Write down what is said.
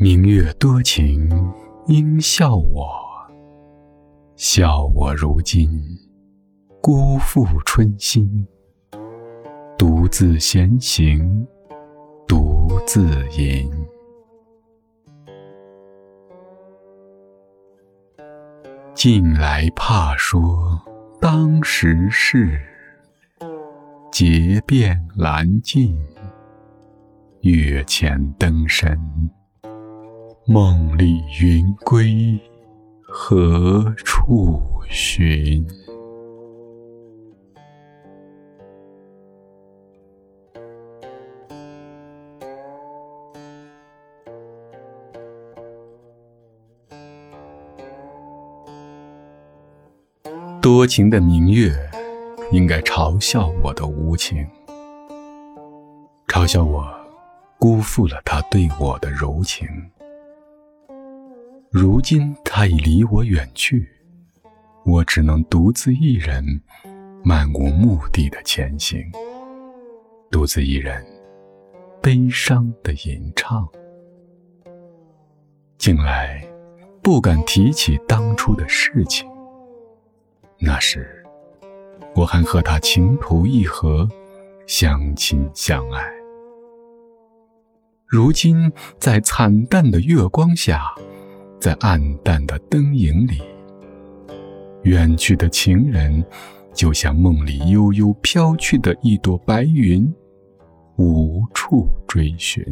明月多情应笑我，笑我如今辜负春心，独自闲行，独自吟。近来怕说当时事，结变阑尽，月前灯深。梦里云归何处寻？多情的明月，应该嘲笑我的无情，嘲笑我辜负了他对我的柔情。如今他已离我远去，我只能独自一人，漫无目的的前行，独自一人，悲伤的吟唱。近来不敢提起当初的事情，那时我还和他情投意合，相亲相爱。如今在惨淡的月光下。在暗淡的灯影里，远去的情人，就像梦里悠悠飘去的一朵白云，无处追寻。